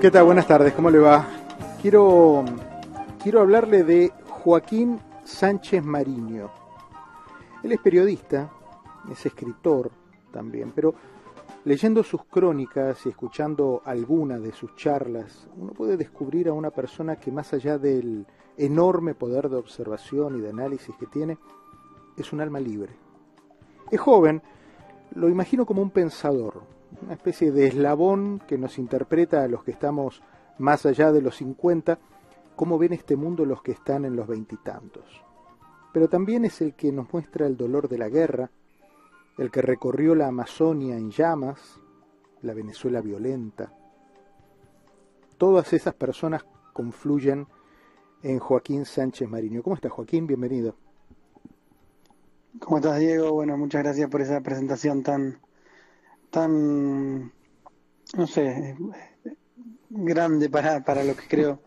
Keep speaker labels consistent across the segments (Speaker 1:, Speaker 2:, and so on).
Speaker 1: ¿Qué tal? Buenas tardes, ¿cómo le va? Quiero, quiero hablarle de Joaquín Sánchez Mariño. Él es periodista, es escritor también, pero leyendo sus crónicas y escuchando alguna de sus charlas, uno puede descubrir a una persona que más allá del enorme poder de observación y de análisis que tiene, es un alma libre. Es joven, lo imagino como un pensador, una especie de eslabón que nos interpreta a los que estamos más allá de los 50, cómo ven este mundo los que están en los veintitantos. Pero también es el que nos muestra el dolor de la guerra, el que recorrió la Amazonia en llamas, la Venezuela violenta. Todas esas personas confluyen en Joaquín Sánchez Mariño. ¿Cómo está Joaquín? Bienvenido.
Speaker 2: ¿Cómo estás, Diego? Bueno, muchas gracias por esa presentación tan, tan, no sé, grande para, para lo que creo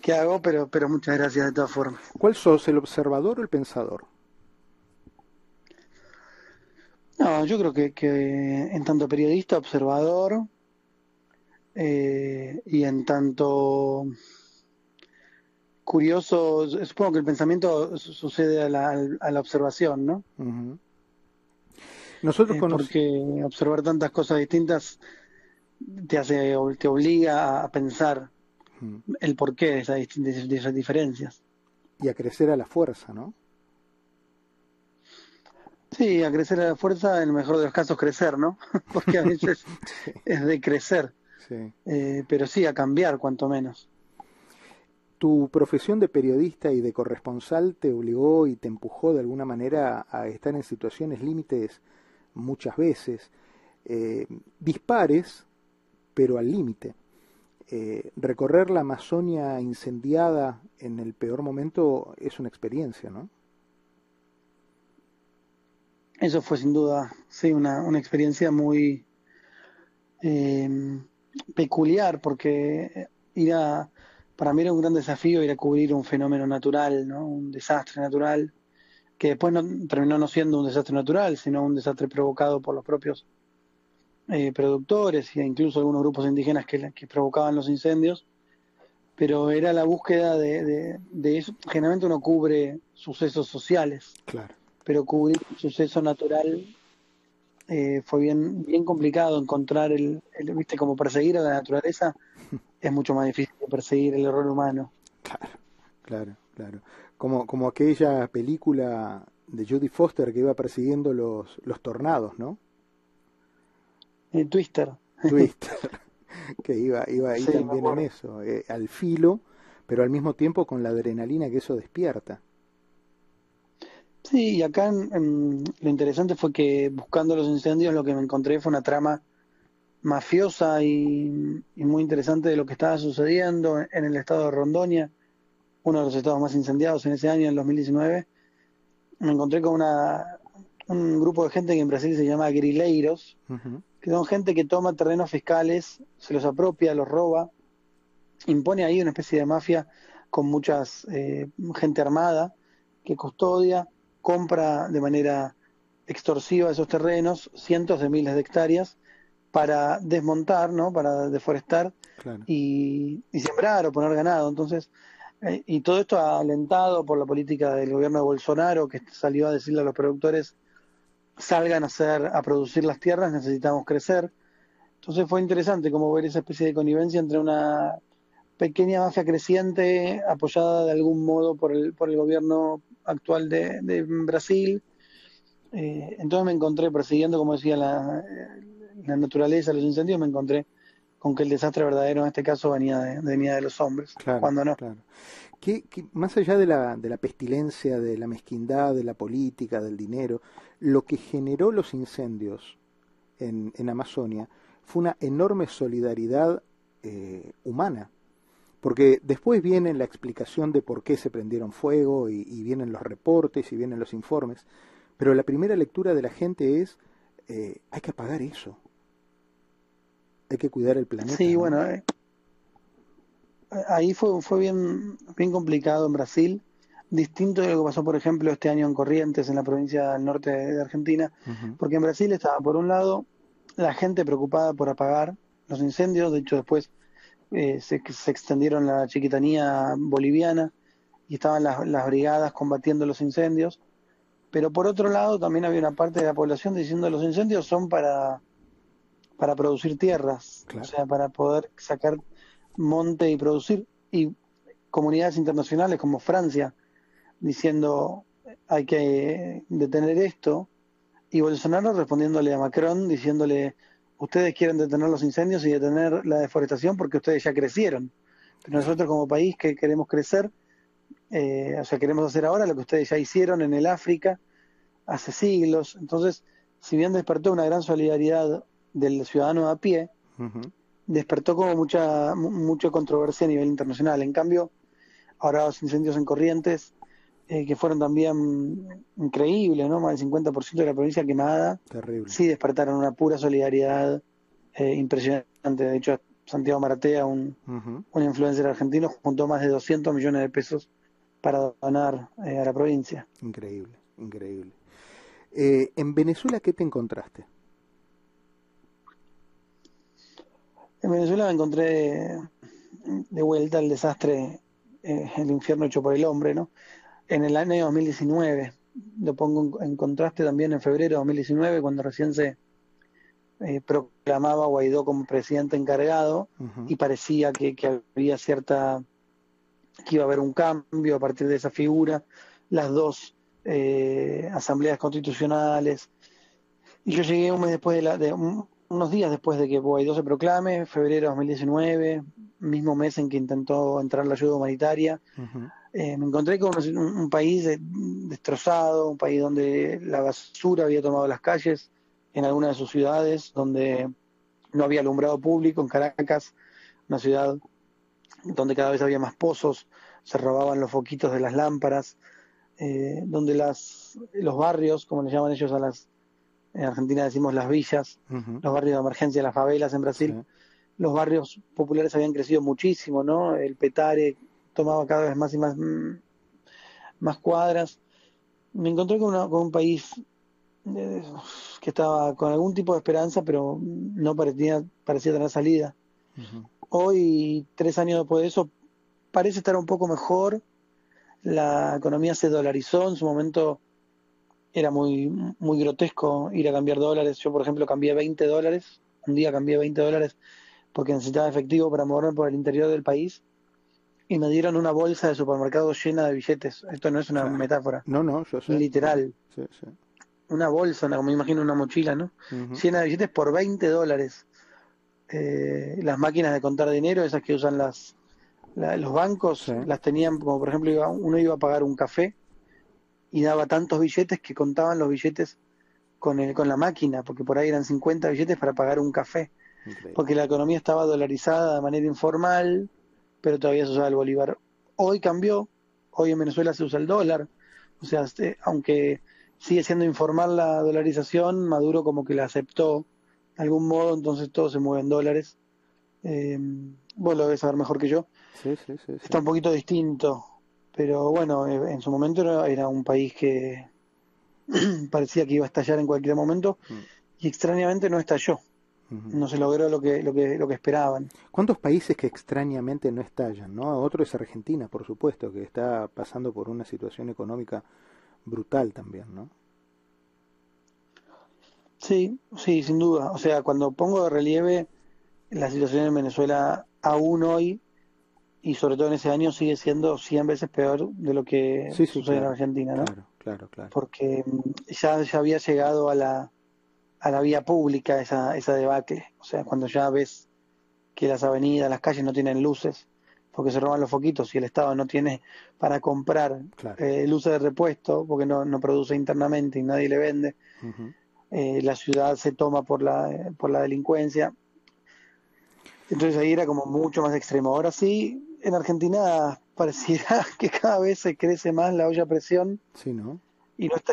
Speaker 2: que hago, pero, pero muchas gracias de todas formas.
Speaker 1: ¿Cuál sos, el observador o el pensador?
Speaker 2: No, yo creo que, que en tanto periodista, observador, eh, y en tanto curioso, supongo que el pensamiento sucede a la, a la observación, ¿no?
Speaker 1: Nosotros
Speaker 2: Eh, porque observar tantas cosas distintas te hace, te obliga a pensar el porqué de esas, de esas diferencias.
Speaker 1: y a crecer a la fuerza, ¿no?
Speaker 2: Sí, a crecer a la fuerza, en el mejor de los casos crecer, ¿no? Porque a veces es de crecer,
Speaker 1: Sí.
Speaker 2: eh, pero sí a cambiar cuanto menos.
Speaker 1: ¿Tu profesión de periodista y de corresponsal te obligó y te empujó de alguna manera a estar en situaciones límites muchas veces, eh, dispares, pero al límite? Eh, recorrer la Amazonia incendiada en el peor momento es una experiencia, ¿no?
Speaker 2: Eso fue sin duda, sí, una, una experiencia muy eh, peculiar, porque ir para mí era un gran desafío ir a cubrir un fenómeno natural, ¿no? Un desastre natural, que después no, terminó no siendo un desastre natural, sino un desastre provocado por los propios eh, productores e incluso algunos grupos indígenas que, que provocaban los incendios. Pero era la búsqueda de, de, de eso. Generalmente uno cubre sucesos sociales
Speaker 1: Claro.
Speaker 2: pero cubrir un suceso natural eh, fue bien bien complicado encontrar el, el- viste como perseguir a la naturaleza es mucho más difícil que perseguir el error humano
Speaker 1: Claro, claro, claro. Como, como aquella película de Judy Foster que iba persiguiendo los, los tornados, ¿no?
Speaker 2: Eh, Twister
Speaker 1: Twister, que iba, iba ahí
Speaker 2: Sí,
Speaker 1: también en eso, eh, al filo, pero al mismo tiempo con la adrenalina que eso despierta.
Speaker 2: sí y acá en- en- lo interesante fue que buscando los incendios lo que me encontré fue una trama mafiosa y, y muy interesante de lo que estaba sucediendo en, en el estado de Rondonia uno de los estados más incendiados en ese año en el 2019 me encontré con una un grupo de gente que en Brasil se llama grileiros que son gente que toma terrenos fiscales, se los apropia, los roba, impone ahí una especie de mafia con muchas eh, gente armada que custodia, compra de manera extorsiva esos terrenos, cientos de miles de hectáreas, para desmontar, ¿no? para deforestar
Speaker 1: claro.
Speaker 2: y, y sembrar o poner ganado. Entonces, eh, y todo esto alentado por la política del gobierno de Bolsonaro, que salió a decirle a los productores salgan a hacer, a producir las tierras, necesitamos crecer. Entonces fue interesante como ver esa especie de connivencia entre una pequeña mafia creciente, apoyada de algún modo por el, por el gobierno actual de, Brasil. Eh, entonces me encontré persiguiendo, como decía, la, la naturaleza, los incendios, me encontré con que el desastre verdadero en este caso venía de, venía de los hombres,
Speaker 1: Claro,
Speaker 2: cuando no.
Speaker 1: claro. ¿Qué- qué- más allá de la, de la pestilencia, de la mezquindad, de la política, del dinero, lo que generó los incendios en, en Amazonia fue una enorme solidaridad eh, humana. Porque después viene la explicación de por qué se prendieron fuego y, y vienen los reportes y vienen los informes, pero la primera lectura de la gente es, eh, hay que apagar eso, hay que cuidar el planeta.
Speaker 2: Sí,
Speaker 1: ¿no?
Speaker 2: bueno, eh, ahí fue, fue bien, bien complicado en Brasil, distinto de lo que pasó, por ejemplo, este año en Corrientes, en la provincia del norte de Argentina, porque en Brasil estaba, por un lado, la gente preocupada por apagar los incendios, de hecho después eh, se, se, extendieron la chiquitanía boliviana y estaban las, las, brigadas combatiendo los incendios. Pero por otro lado también había una parte de la población diciendo los incendios son para, para producir tierras, o sea, para poder sacar monte y producir. Y comunidades internacionales como Francia diciendo hay que detener esto. Y Bolsonaro respondiéndole a Macron diciéndole ustedes quieren detener los incendios y detener la deforestación porque ustedes ya crecieron. Pero nosotros como país que queremos crecer, eh, o sea, queremos hacer ahora lo que ustedes ya hicieron en el África hace siglos. Entonces, si bien despertó una gran solidaridad del ciudadano a pie, despertó como mucha, mucha controversia a nivel internacional. En cambio, ahora los incendios en Corrientes eh, que fueron también increíbles, ¿no? Más del 50% de la provincia quemada.
Speaker 1: Terrible.
Speaker 2: Sí despertaron una pura solidaridad eh, impresionante. De hecho, Santiago Maratea, un, un influencer argentino, juntó más de 200 millones de pesos para donar eh, a la provincia.
Speaker 1: Increíble, increíble. ¿En Venezuela qué te encontraste?
Speaker 2: En Venezuela me encontré de vuelta al desastre, el infierno hecho por el hombre, ¿no? en el año 2019. Lo pongo en, contraste también en febrero de 2019, cuando recién se eh, proclamaba Guaidó como presidente encargado y parecía que, había cierta. que iba a haber un cambio a partir de esa figura. Las dos eh, asambleas constitucionales. Y yo llegué un mes después de la. De, unos días después de que Guaidó se proclame, febrero de 2019, mismo mes en que intentó entrar la ayuda humanitaria. Eh, me encontré con un, país destrozado, un país donde la basura había tomado las calles en algunas de sus ciudades, donde no había alumbrado público, en Caracas, una ciudad donde cada vez había más pozos, se robaban los foquitos de las lámparas, eh, donde las, los barrios, como le llaman ellos a las, en Argentina decimos las villas, los barrios de emergencia, las favelas en Brasil, los barrios populares habían crecido muchísimo, ¿no? El Petare, tomaba cada vez más y más, mm, más cuadras. Me encontré con, un país eh, que estaba con algún tipo de esperanza, pero no parecía, parecía tener salida. Hoy, tres años después de eso, parece estar un poco mejor. La economía se dolarizó. En su momento era muy, muy grotesco ir a cambiar dólares. Yo, por ejemplo, cambié 20 dólares. Un día cambié 20 dólares porque necesitaba efectivo para moverme por el interior del país y me dieron una bolsa de supermercado llena de billetes. Esto no es una metáfora.
Speaker 1: No, no, yo sé.
Speaker 2: Literal.
Speaker 1: Sí, sí.
Speaker 2: Una bolsa, como me imagino una mochila, ¿no? Llena de billetes por 20 dólares. Eh, las máquinas de contar dinero, esas que usan las, los bancos, las tenían, como por ejemplo, iba, uno iba a pagar un café y daba tantos billetes que contaban los billetes con, el, con la máquina, porque por ahí eran 50 billetes para pagar un café. Porque la economía estaba dolarizada de manera informal, pero todavía se usaba el bolívar. Hoy cambió, hoy en Venezuela se usa el dólar, o sea, este, aunque sigue siendo informal la dolarización, Maduro como que la aceptó de algún modo, entonces todo se mueve en dólares. Eh, vos lo debes saber mejor que yo.
Speaker 1: Sí, sí, sí,
Speaker 2: Está un poquito distinto, pero bueno, eh, en su momento era, un país que parecía que iba a estallar en cualquier momento mm. y extrañamente no estalló no se logró lo que, lo que, lo que esperaban.
Speaker 1: ¿Cuántos países que extrañamente no estallan? ¿no? Otro es Argentina, por supuesto, que está pasando por una situación económica brutal también, ¿no?
Speaker 2: Sí, sí, sin duda. O sea, cuando pongo de relieve la situación en Venezuela aún hoy, y sobre todo en ese año, sigue siendo 100 veces peor de lo que sucede en Argentina, ¿no?
Speaker 1: Claro, claro, claro.
Speaker 2: Porque mm, ya, ya había llegado a la a la vía pública esa, esa debacle. O sea, cuando ya ves que las avenidas, las calles no tienen luces, porque se roban los foquitos y el Estado no tiene para comprar eh, luces de repuesto, porque no, no produce internamente y nadie le vende. Eh, la ciudad se toma por la, por la delincuencia. Entonces ahí era como mucho más extremo. Ahora sí, en Argentina pareciera que cada vez se crece más la olla a presión.
Speaker 1: Sí, ¿no?
Speaker 2: Y no está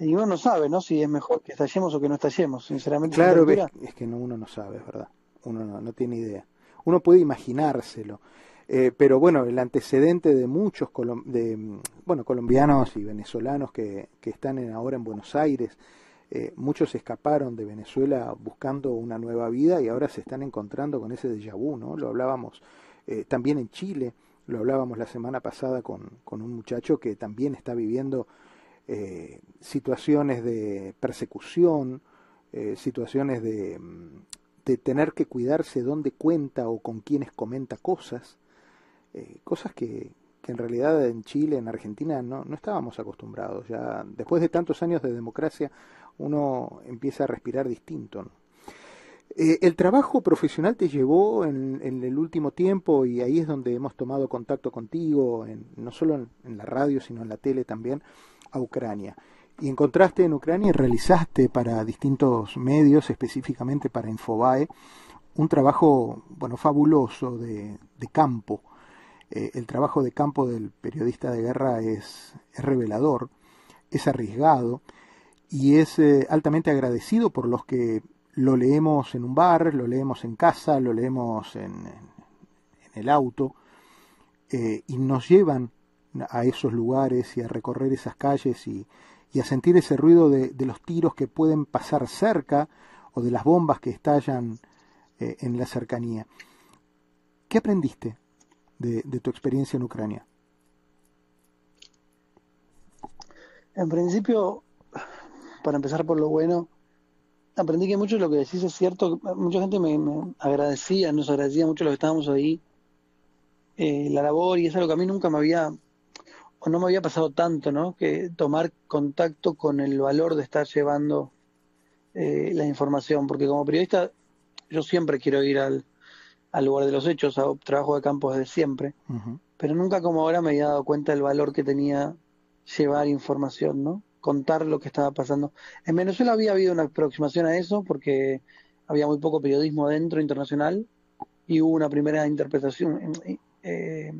Speaker 2: y uno no sabe, ¿no? Si es mejor que estallemos o que no estallemos, sinceramente.
Speaker 1: Claro, es que no, uno no sabe, es verdad. Uno no, no tiene idea. Uno puede imaginárselo. Eh, pero bueno, el antecedente de muchos de, bueno, colombianos y venezolanos que, que están ahora en Buenos Aires, eh, muchos escaparon de Venezuela buscando una nueva vida y ahora se están encontrando con ese déjà vu, ¿no? Lo hablábamos eh, también en Chile, lo hablábamos la semana pasada con, con un muchacho que también está viviendo eh, situaciones de persecución, situaciones de, mm, de, tener que cuidarse dónde cuenta o con quienes comenta cosas, cosas que, que en realidad en Chile, en Argentina, no, no estábamos acostumbrados. Ya después de tantos años de democracia, uno empieza a respirar distinto. Eh, el trabajo profesional te llevó en, el último tiempo, y ahí es donde hemos tomado contacto contigo, no solo en, la radio, sino en la tele también, a Ucrania. Y encontraste en Ucrania y realizaste para distintos medios, específicamente para Infobae, un trabajo bueno fabuloso de, de campo eh, el trabajo de campo del periodista de guerra es, revelador, es arriesgado y es eh, altamente agradecido por los que lo leemos en un bar, lo leemos en casa, lo leemos en, el auto eh, y nos llevan a esos lugares y a recorrer esas calles y, a sentir ese ruido de, los tiros que pueden pasar cerca o de las bombas que estallan en la cercanía. ¿Qué aprendiste de, tu experiencia en Ucrania?
Speaker 2: En principio, para empezar por lo bueno, aprendí que mucho de lo que decís es cierto. Mucha gente me, agradecía, nos agradecía mucho los que estábamos ahí, eh, la labor, y es algo que a mí nunca me había, o no me había pasado tanto, ¿no? Que tomar contacto con el valor de estar llevando eh, la información, porque como periodista yo siempre quiero ir al, al lugar de los hechos, a trabajo de campo desde siempre, pero nunca como ahora me había dado cuenta del valor que tenía llevar información, ¿no? Contar lo que estaba pasando. En Venezuela había habido una aproximación a eso porque había muy poco periodismo dentro internacional y hubo una primera interpretación, eh,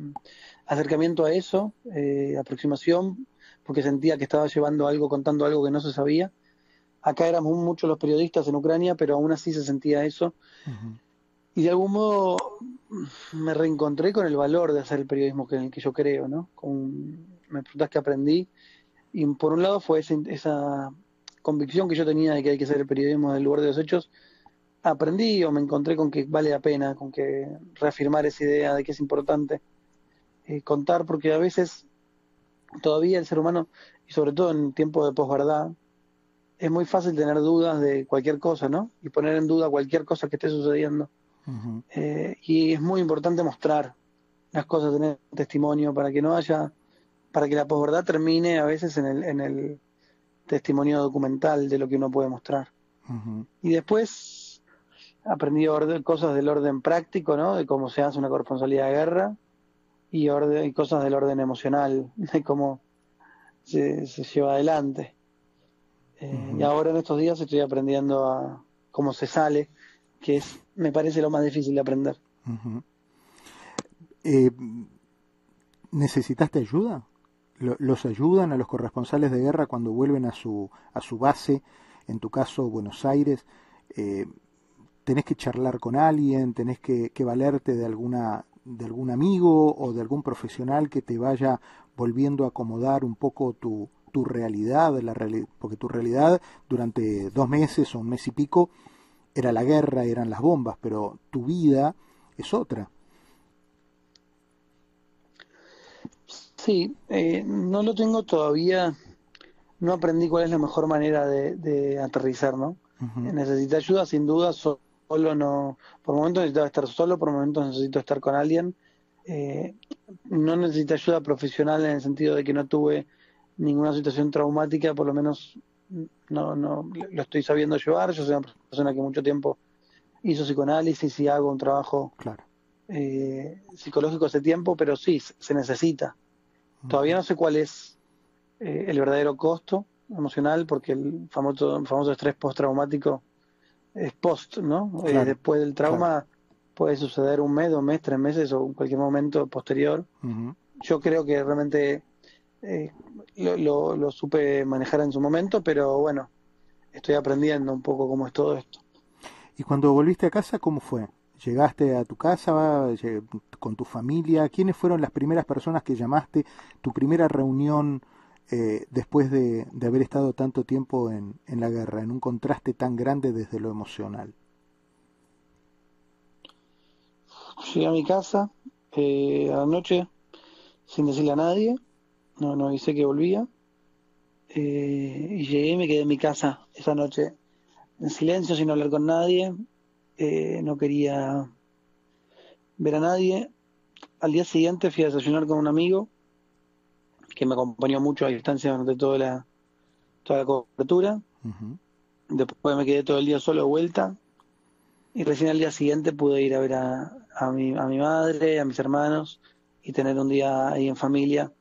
Speaker 2: acercamiento a eso, eh, aproximación, porque sentía que estaba llevando algo, contando algo que no se sabía. Acá éramos muchos los periodistas en Ucrania, pero aún así se sentía eso y de algún modo me reencontré con el valor de hacer el periodismo en el que yo creo, ¿no? Con, me preguntas que aprendí y por un lado fue esa, convicción que yo tenía de que hay que hacer el periodismo del lugar de los hechos, aprendí o me encontré con que vale la pena, con que reafirmar esa idea de que es importante eh, contar, porque a veces todavía el ser humano, y sobre todo en tiempo de posverdad, es muy fácil tener dudas de cualquier cosa, ¿no? Y poner en duda cualquier cosa que esté sucediendo. Eh, y es muy importante mostrar las cosas, tener testimonio para que no haya, para que la posverdad termine a veces en el, en el testimonio documental de lo que uno puede mostrar. Y después aprendí cosas del orden práctico, ¿no? De cómo se hace una corresponsalidad de guerra y, orden, y cosas del orden emocional, de cómo se, lleva adelante. Eh, y ahora en estos días estoy aprendiendo a cómo se sale que es, me parece lo más difícil de aprender.
Speaker 1: Eh, ¿Necesitaste ayuda? ¿Los ayudan a los corresponsales de guerra cuando vuelven a su, a su base, en tu caso Buenos Aires? Eh, ¿Tenés que charlar con alguien? ¿Tenés que, valerte de, alguna, de algún amigo o de algún profesional que te vaya volviendo a acomodar un poco tu, tu realidad, la porque tu realidad durante dos meses o un mes y pico era la guerra, eran las bombas, pero tu vida es otra.
Speaker 2: Sí, eh, no lo tengo todavía, no aprendí cuál es la mejor manera de, aterrizar, ¿no? Necesito ayuda, sin duda, solo no, por momentos necesito estar solo, por momentos necesito estar con alguien. Eh, no necesito ayuda profesional en el sentido de que no tuve ninguna situación traumática, por lo menos no, no lo estoy sabiendo llevar. Yo soy una persona que mucho tiempo hizo psicoanálisis y hago un trabajo
Speaker 1: claro.
Speaker 2: eh, psicológico hace tiempo, pero sí, se necesita. Todavía no sé cuál es eh, el verdadero costo emocional, porque el famoso, famoso estrés postraumático es post, ¿no? Eh, después del trauma puede suceder un mes, dos meses, tres meses o en cualquier momento posterior. Yo creo que realmente eh, lo, lo, supe manejar en su momento, pero bueno, estoy aprendiendo un poco cómo es todo esto.
Speaker 1: ¿Y cuando volviste a casa, cómo fue? ¿Llegaste a tu casa con tu familia? ¿Quiénes fueron las primeras personas que llamaste? ¿Tu primera reunión eh, después de, haber estado tanto tiempo en, la guerra, en un contraste tan grande desde lo emocional?
Speaker 2: Llegué a mi casa eh, a la noche sin decirle a nadie, no, no avisé que volvía, eh, y llegué y me quedé en mi casa esa noche en silencio, sin hablar con nadie, no quería ver a nadie. Al día siguiente fui a desayunar con un amigo que me acompañó mucho a distancia durante toda la, toda la cobertura. Después me quedé todo el día solo de vuelta y recién al día siguiente pude ir a ver a, a, mi, a mi madre, a mis hermanos y tener un día ahí en familia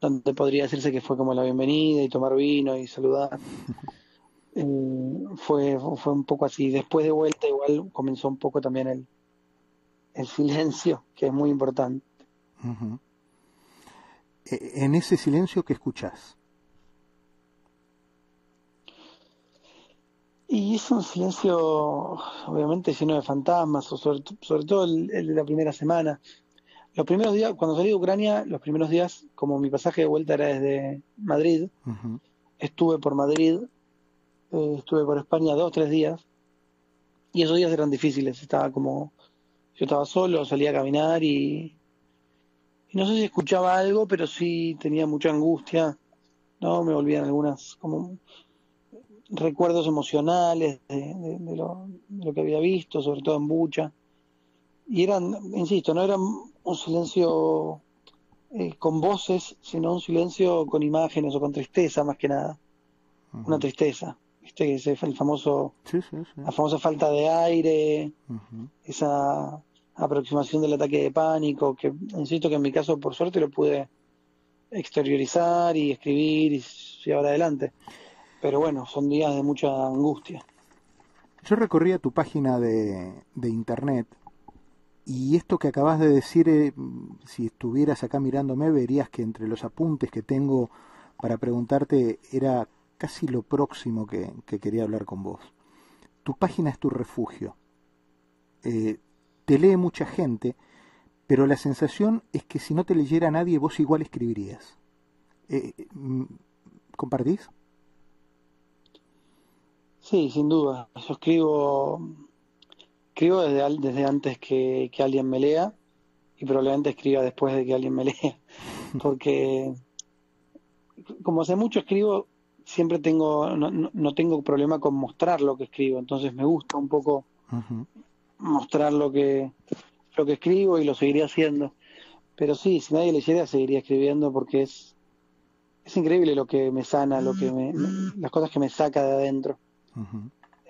Speaker 2: donde podría decirse que fue como la bienvenida y tomar vino y saludar. Eh, fue, fue un poco así. Después de vuelta igual comenzó un poco también el, el silencio, que es muy importante.
Speaker 1: E, en ese silencio que escuchás.
Speaker 2: Y es un silencio, obviamente, lleno de fantasmas, sobre, todo el, de la primera semana. Los primeros días, cuando salí de Ucrania, los primeros días, como mi pasaje de vuelta era desde Madrid, estuve por Madrid, eh, estuve por España dos, tres días, y esos días eran difíciles. Estaba como, yo estaba solo, salía a caminar y y no sé si escuchaba algo, pero sí tenía mucha angustia, ¿no? Me volvían algunas como recuerdos emocionales de, lo, que había visto, sobre todo en Bucha. Y eran, insisto, no eran un silencio eh, con voces, sino un silencio con imágenes o con tristeza más que nada. Una tristeza. ¿Viste? Ese, el famoso, la famosa falta de aire, esa aproximación del ataque de pánico, que insisto que en mi caso por suerte lo pude exteriorizar y escribir y llevar adelante. Pero bueno, son días de mucha angustia.
Speaker 1: Yo recorría tu página de, de internet y esto que acabas de decir, eh, si estuvieras acá mirándome, verías que entre los apuntes que tengo para preguntarte era casi lo próximo que, quería hablar con vos. Tu página es tu refugio. Eh, te lee mucha gente, pero la sensación es que si no te leyera nadie, vos igual escribirías. Eh, mm, ¿Compartís?
Speaker 2: Sí, sin duda. Yo escribo, escribo desde, desde antes que, alguien me lea y probablemente escriba después de que alguien me lea. Porque como hace mucho escribo, siempre tengo, no, no, tengo problema con mostrar lo que escribo. Entonces me gusta un poco mostrar lo que, lo que escribo y lo seguiría haciendo. Pero sí, si nadie leyera, seguiría escribiendo porque es, es increíble lo que me sana, lo que me, las cosas que me saca de adentro.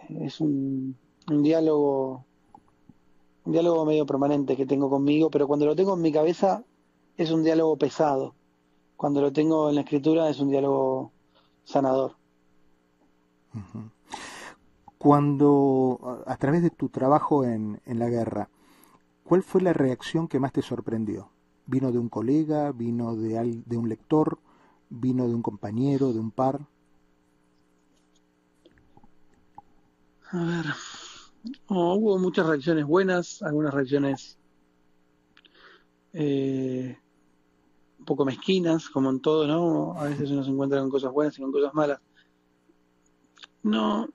Speaker 2: Es un, un diálogo, un diálogo medio permanente que tengo conmigo, pero cuando lo tengo en mi cabeza es un diálogo pesado. Cuando lo tengo en la escritura es un diálogo sanador
Speaker 1: cuando, a través de tu trabajo en, en la guerra, ¿cuál fue la reacción que más te sorprendió? ¿Vino de un colega? ¿Vino de, de un lector? ¿Vino de un compañero, de un par?
Speaker 2: A ver, hubo muchas reacciones buenas, algunas reacciones eh, poco mezquinas, como en todo, ¿no? A veces uno se encuentra con cosas buenas y con cosas malas. No,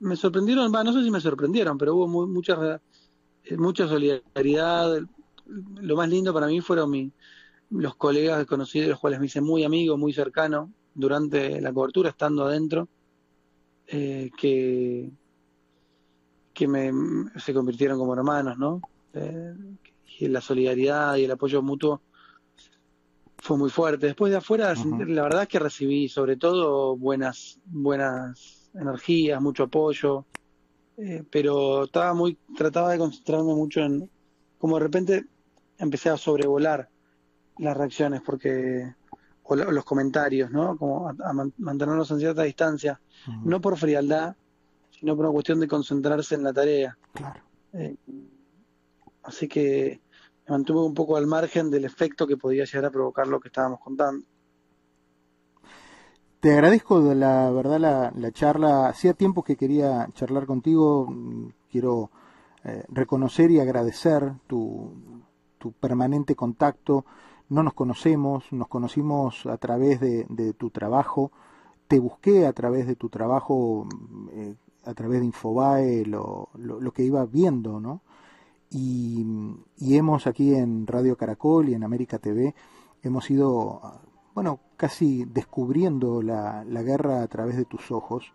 Speaker 2: me sorprendieron, no sé si me sorprendieron, pero hubo mucha, eh, mucha solidaridad. Lo más lindo para mí fueron mi, los colegas conocidos, los cuales me hice muy amigo, muy cercano durante la cobertura, estando adentro, eh, que, que me, se convirtieron como hermanos, ¿no? Eh, y la solidaridad y el apoyo mutuo fue muy fuerte. Después de afuera, la verdad es que recibí sobre todo buenas, buenas energías, mucho apoyo, eh, pero estaba muy, trataba de concentrarme mucho en, como de repente empecé a sobrevolar las reacciones porque o, los comentarios, ¿no? Como a, mantenernos en cierta distancia, no por frialdad, sino por una cuestión de concentrarse en la tarea.
Speaker 1: Claro.
Speaker 2: Eh, así que me mantuve un poco al margen del efecto que podía llegar a provocar lo que estábamos contando.
Speaker 1: Te agradezco de la verdad la, charla. Hacía tiempo que quería charlar contigo. Quiero eh, reconocer y agradecer tu, tu, permanente contacto, no nos conocemos, nos conocimos a través de, tu trabajo, te busqué a través de tu trabajo, eh, a través de Infobae, lo, lo, que iba viendo, ¿no? Y, hemos aquí en Radio Caracol y en América TV, hemos ido, bueno, casi descubriendo la, la guerra a través de tus ojos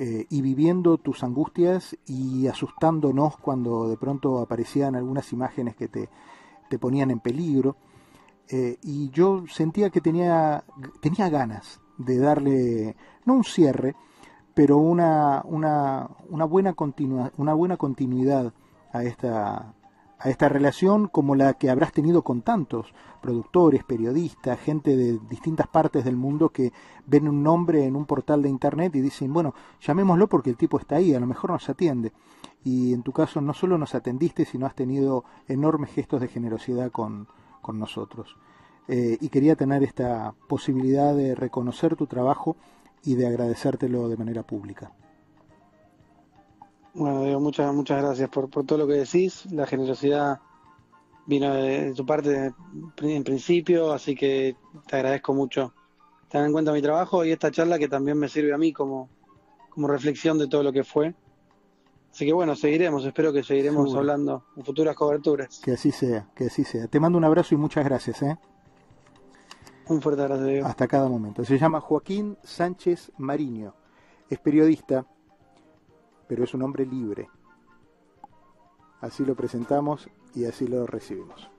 Speaker 1: eh, y viviendo tus angustias y asustándonos cuando de pronto aparecían algunas imágenes que te, te ponían en peligro. Eh, y yo sentía que tenía, tenía ganas de darle, no un cierre, pero una, una, una, buena, continua, una buena continuidad a esta, a esta relación como la que habrás tenido con tantos productores, periodistas, gente de distintas partes del mundo que ven un nombre en un portal de internet y dicen, bueno, llamémoslo porque el tipo está ahí, a lo mejor nos atiende. Y en tu caso no solo nos atendiste, sino has tenido enormes gestos de generosidad con, con nosotros. Eh, y quería tener esta posibilidad de reconocer tu trabajo y de agradecértelo de manera pública.
Speaker 2: Bueno, Diego, muchas, muchas gracias por, por todo lo que decís. La generosidad vino de, tu parte en principio, así que te agradezco mucho tener en cuenta mi trabajo y esta charla que también me sirve a mí como, como reflexión de todo lo que fue. Así que bueno, seguiremos, espero que seguiremos hablando en futuras coberturas.
Speaker 1: Que así sea, que así sea. Te mando un abrazo y muchas gracias. ¿eh?
Speaker 2: Un fuerte abrazo. Diego.
Speaker 1: Hasta cada momento. Se llama Joaquín Sánchez Mariño. Es periodista, pero es un hombre libre. Así lo presentamos y así lo recibimos.